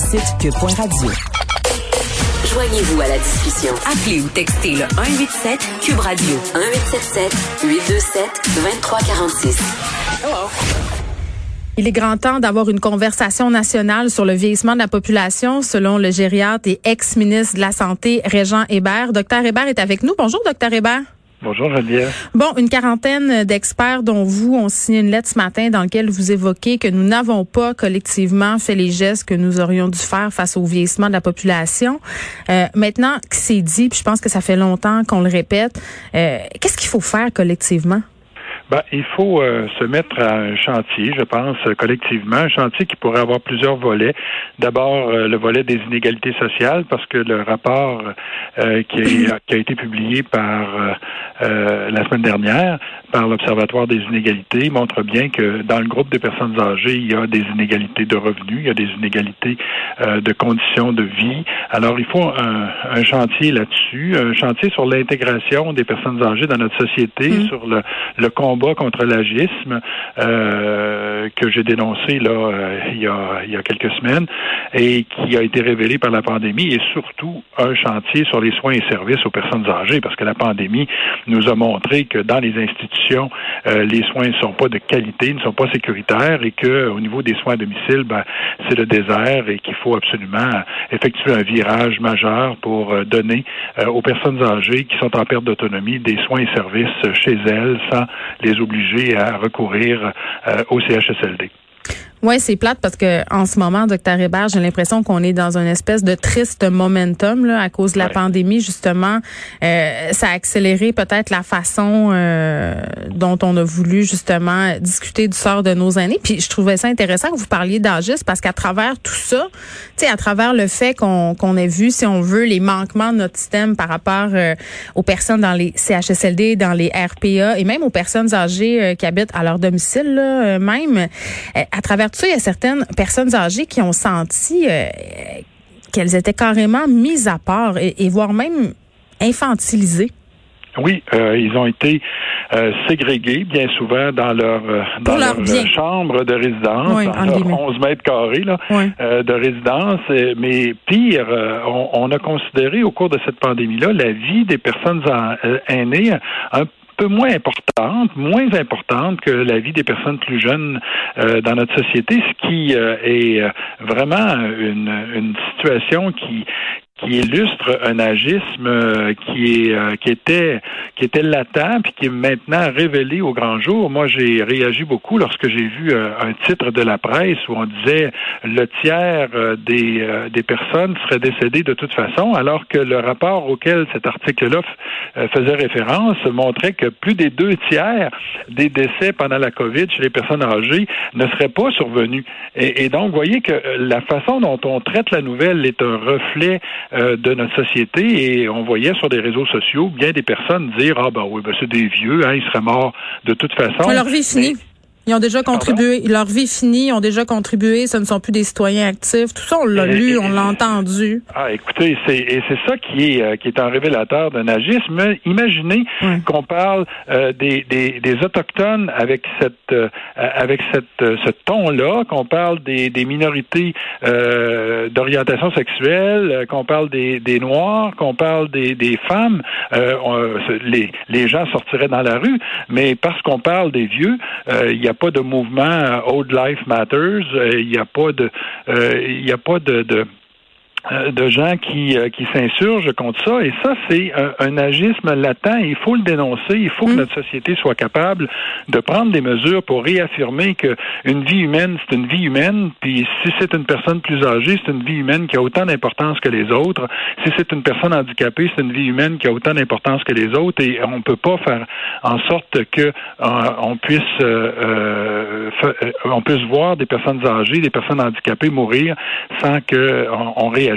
Site cube.radio. Joignez-vous à la discussion. Appelez ou textez le 187 Cube Radio 1877 827 2346. Il est grand temps d'avoir une conversation nationale sur le vieillissement de la population, selon le gériatre et ex-ministre de la Santé, Régent Hébert. Docteur Hébert est avec nous. Bonjour, docteur Hébert. Bonjour Geneviève. Bon, une quarantaine d'experts dont vous ont signé une lettre ce matin dans laquelle vous évoquez que nous n'avons pas collectivement fait les gestes que nous aurions dû faire face au vieillissement de la population. Euh, maintenant que c'est dit, puis je pense que ça fait longtemps qu'on le répète, euh, qu'est-ce qu'il faut faire collectivement? Ben, il faut euh, se mettre à un chantier, je pense, collectivement, un chantier qui pourrait avoir plusieurs volets. D'abord, euh, le volet des inégalités sociales, parce que le rapport euh, qui, a, qui, a, été publié par la semaine dernière par l'Observatoire des inégalités montre bien que dans le groupe des personnes âgées, il y a des inégalités de revenus, il y a des inégalités de conditions de vie. Alors, il faut un, un chantier là-dessus, un chantier sur l'intégration des personnes âgées dans notre société, mmh. sur le, le combat contre l'agisme euh, que j'ai dénoncé là euh, il, y a, il y a quelques semaines et qui a été révélé par la pandémie et surtout un chantier sur les soins et services aux personnes âgées parce que la pandémie nous a montré que dans les institutions euh, les soins ne sont pas de qualité, ne sont pas sécuritaires et que au niveau des soins à domicile ben, c'est le désert et qu'il faut absolument effectuer un virage majeur pour donner aux personnes âgées qui sont en perte d'autonomie des soins et services chez elles sans les obliger à recourir euh, au CHSLD. Oui, c'est plate parce que en ce moment, docteur Hébert, j'ai l'impression qu'on est dans une espèce de triste momentum là, à cause de la pandémie. Justement, euh, ça a accéléré peut-être la façon euh, dont on a voulu justement discuter du sort de nos aînés. Puis je trouvais ça intéressant que vous parliez d'âgisme parce qu'à travers tout ça, tu sais, à travers le fait qu'on qu'on ait vu, si on veut, les manquements de notre système par rapport euh, aux personnes dans les CHSLD, dans les RPA et même aux personnes âgées euh, qui habitent à leur domicile, là, même à travers il y a certaines personnes âgées qui ont senti euh, qu'elles étaient carrément mises à part et, voire même infantilisées. Oui, euh, ils ont été euh, ségrégés bien souvent dans leur dans leur, chambre de résidence, dans leur 11 mètres carrés là, de résidence. Mais pire, on, on, a considéré au cours de cette pandémie-là la vie des personnes aînées un peu moins importante, moins importante que la vie des personnes plus jeunes euh, dans notre société, ce qui euh, est vraiment une, une situation qui qui illustre un agisme euh, qui est euh, qui était qui était latent puis qui est maintenant révélé au grand jour. Moi, j'ai réagi beaucoup lorsque j'ai vu euh, un titre de la presse où on disait le tiers des des personnes seraient décédées de toute façon, alors que le rapport auquel cet article-là faisait référence montrait que plus des deux tiers des décès pendant la COVID chez les personnes âgées ne seraient pas survenus. Et, et donc, voyez que la façon dont on traite la nouvelle est un reflet euh, de notre société et on voyait sur des réseaux sociaux bien des personnes dire ah ben oui ben c'est des vieux hein, ils seraient morts de toute façon. leur vie. Ils ont déjà contribué. Leur vie finie, ils ont déjà contribué. Ce ne sont plus des citoyens actifs. Tout ça, on l'a lu, on l'a entendu. Ah, écoutez, c'est et c'est ça qui est euh, qui est un révélateur d'un agisme. Imaginez qu'on parle euh, des, des, des autochtones avec cette euh, avec cette ce ton-là, qu'on parle des, des minorités d'orientation sexuelle, qu'on parle des, des noirs, qu'on parle des, des femmes. les les gens sortiraient dans la rue, mais parce qu'on parle des vieux, il y a pas de mouvement Old Life Matters, il n'y a pas de, il y a pas de, euh, de gens qui, euh, qui s'insurgent contre ça. Et ça, c'est un, agisme latent. Il faut le dénoncer. Il faut que mm. notre société soit capable de prendre des mesures pour réaffirmer que une vie humaine, c'est une vie humaine. Puis si c'est une personne plus âgée, c'est une vie humaine qui a autant d'importance que les autres. Si c'est une personne handicapée, c'est une vie humaine qui a autant d'importance que les autres. Et on peut pas faire en sorte que euh, on puisse on puisse voir des personnes âgées, des personnes handicapées mourir sans que on réagisse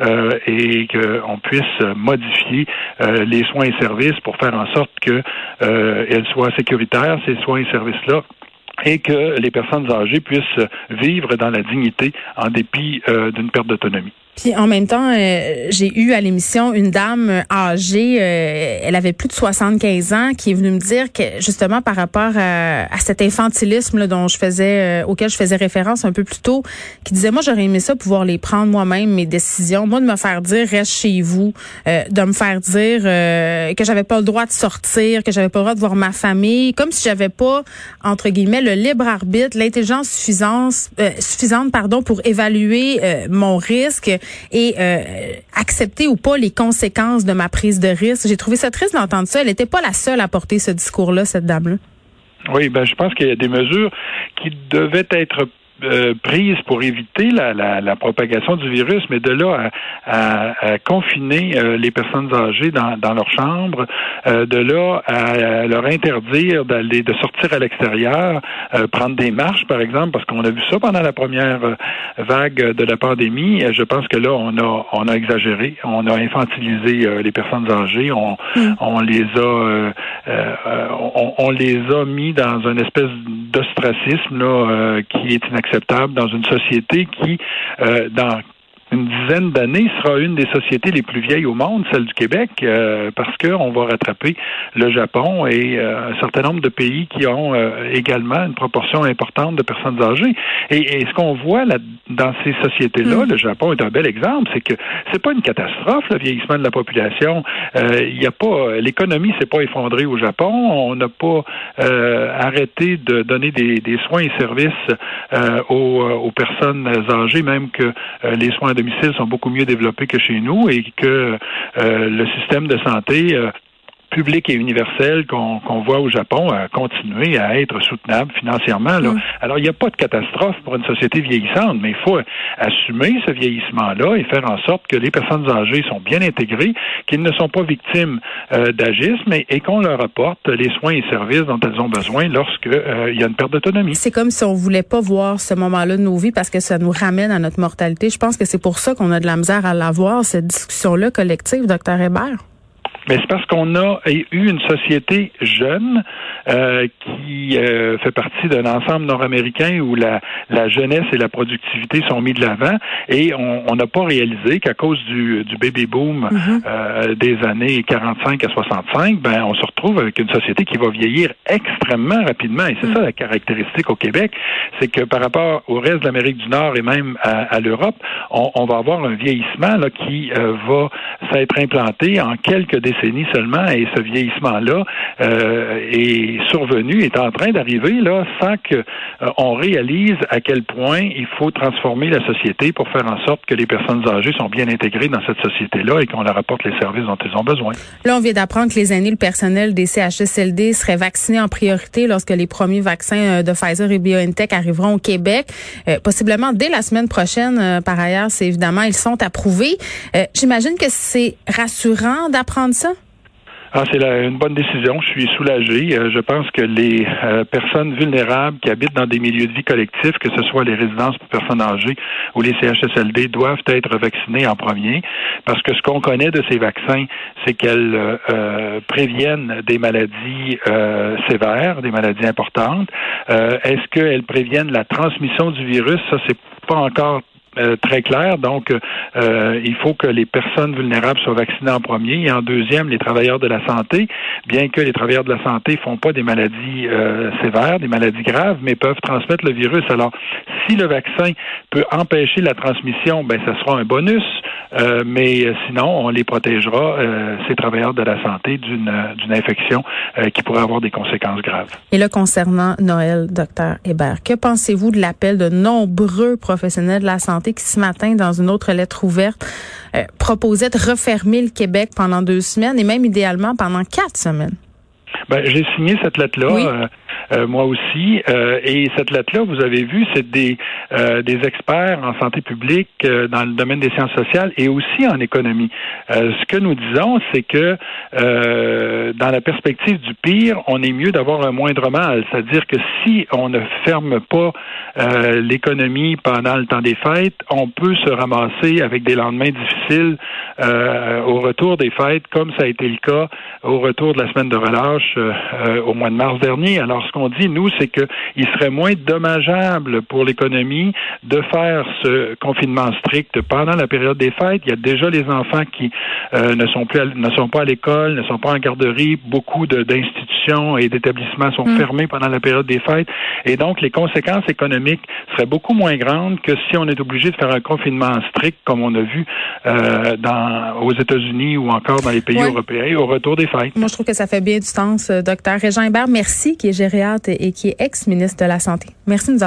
euh, et qu'on puisse modifier euh, les soins et services pour faire en sorte qu'elles euh, soient sécuritaires, ces soins et services-là et que les personnes âgées puissent vivre dans la dignité en dépit d'une perte d'autonomie. Puis en même temps, euh, j'ai eu à l'émission une dame âgée, euh, elle avait plus de 75 ans, qui est venue me dire que justement par rapport à, cet infantilisme dont je faisais, euh, auquel je faisais référence un peu plus tôt, qui disait moi j'aurais aimé ça pouvoir les prendre moi-même mes décisions, moi de me faire dire reste chez vous, de me faire dire que j'avais pas le droit de sortir, que j'avais pas le droit de voir ma famille, comme si j'avais pas entre guillemets le libre arbitre, l'intelligence suffisante, suffisante pardon pour évaluer mon risque et euh, accepter ou pas les conséquences de ma prise de risque. J'ai trouvé ça triste d'entendre ça. Elle n'était pas la seule à porter ce discours-là, cette dame-là. Oui, ben je pense qu'il y a des mesures qui devaient être euh, prise pour éviter la, la, la, propagation du virus, mais de là à, à, confiner euh, les personnes âgées dans, dans leur chambre, euh, de là à, leur interdire d'aller de sortir à l'extérieur, prendre des marches par exemple, parce qu'on a vu ça pendant la première vague de la pandémie. Je pense que là on a on a exagéré, on a infantilisé les personnes âgées, on, mm. on les a on, on, les a mis dans une espèce d'ostracisme là qui est inacceptable acceptable dans une société qui, euh, dans une dizaine d'années sera une des sociétés les plus vieilles au monde, celle du Québec, euh, parce qu'on va rattraper le Japon et euh, un certain nombre de pays qui ont euh, également une proportion importante de personnes âgées. Et, ce qu'on voit là, dans ces sociétés-là, mm. le Japon est un bel exemple, c'est que c'est pas une catastrophe le vieillissement de la population. Il y a pas l'économie s'est pas effondrée au Japon. On n'a pas arrêté de donner des, des, soins et services aux, aux, personnes âgées, même que les soins domicile sont beaucoup mieux développés que chez nous et que euh, le système de santé euh, public et universel qu'on voit au Japon a continué à être soutenable financièrement. Là. Mm. Alors, il n'y a pas de catastrophe pour une société vieillissante, mais il faut assumer ce vieillissement-là et faire en sorte que les personnes âgées sont bien intégrées, qu'ils ne sont pas victimes euh, d'agisme et, qu'on leur apporte les soins et services dont elles ont besoin lorsque euh, il y a une perte d'autonomie. C'est comme si on voulait pas voir ce moment-là de nos vies parce que ça nous ramène à notre mortalité. Je pense que c'est pour ça qu'on a de la misère à l'avoir, cette discussion-là collective, docteur Hébert. Mais c'est parce qu'on a eu une société jeune euh, qui euh, fait partie d'un ensemble nord-américain où la, la, jeunesse et la productivité sont mis de l'avant et on n'a pas réalisé qu'à cause du, du baby boom mm-hmm. euh, des années 45 à 65, ben on se retrouve avec une société qui va vieillir extrêmement rapidement et c'est mm. ça la caractéristique au Québec, c'est que par rapport au reste de l'Amérique du Nord et même à, à l'Europe, on, on, va avoir un vieillissement là, qui va s'être implanté en quelques décennies seulement et ce vieillissement-là euh, est survenu, est en train d'arriver là sans que euh, réalise à quel point il faut transformer la société pour faire en sorte que les personnes âgées sont bien intégrées dans cette société-là et qu'on leur apporte les services dont elles ont besoin. Là, on vient d'apprendre que les aînés, le personnel des CHSLD seraient vaccinés en priorité lorsque les premiers vaccins euh, de Pfizer et BioNTech arriveront au Québec, possiblement dès la semaine prochaine. par ailleurs, c'est évidemment ils sont approuvés. J'imagine que c'est rassurant d'apprendre ça. Ah, c'est une bonne décision. Je suis soulagé. Euh, je pense que les euh, personnes vulnérables qui habitent dans des milieux de vie collectifs, que ce soit les résidences pour personnes âgées ou les CHSLD, doivent être vaccinées en premier, parce que ce qu'on connaît de ces vaccins, c'est qu'elles euh, préviennent des maladies sévères, des maladies importantes. Est-ce qu'elles préviennent la transmission du virus? Ça, c'est pas encore euh, très clair. Donc, euh, il faut que les personnes vulnérables soient vaccinées en premier et en deuxième, les travailleurs de la santé, bien que les travailleurs de la santé font pas des maladies euh, sévères, des maladies graves, mais peuvent transmettre le virus. Alors, si le vaccin peut empêcher la transmission, ben, ça sera un bonus. Euh, mais sinon, on les protégera, ces travailleurs de la santé, d'une d'une infection qui pourrait avoir des conséquences graves. Et là, concernant Noël, docteur Hébert, que pensez-vous de l'appel de nombreux professionnels de la santé Qui, ce matin, dans une autre lettre ouverte, euh, proposait de refermer le Québec pendant deux semaines et même idéalement pendant quatre semaines. Ben, j'ai signé cette lettre-là. Euh, euh, moi aussi. Euh, et cette lettre-là, vous avez vu, c'est des, euh, des experts en santé publique dans le domaine des sciences sociales et aussi en économie. ce que nous disons, c'est que dans la perspective du pire, on est mieux d'avoir un moindre mal. C'est-à-dire que si on ne ferme pas l'économie pendant le temps des fêtes, on peut se ramasser avec des lendemains difficiles au retour des fêtes, comme ça a été le cas au retour de la semaine de relâche au mois de mars dernier. Alors, ce qu'on dit, nous, c'est qu'il serait moins dommageable pour l'économie de faire ce confinement strict pendant la période des fêtes. Il y a déjà les enfants qui euh, ne sont plus ne sont pas à l'école, ne sont pas en garderie. Beaucoup d'institutions et d'établissements sont mm. fermés pendant la période des fêtes. Et donc, les conséquences économiques seraient beaucoup moins grandes que si on est obligé de faire un confinement strict, comme on a vu euh, dans, aux États-Unis ou encore dans les pays européens au retour des fêtes. Moi, je trouve que ça fait bien du sens, euh, docteur Régent Hébert. Merci, qui est géré et qui est ex-ministre de la Santé. Merci de nous avoir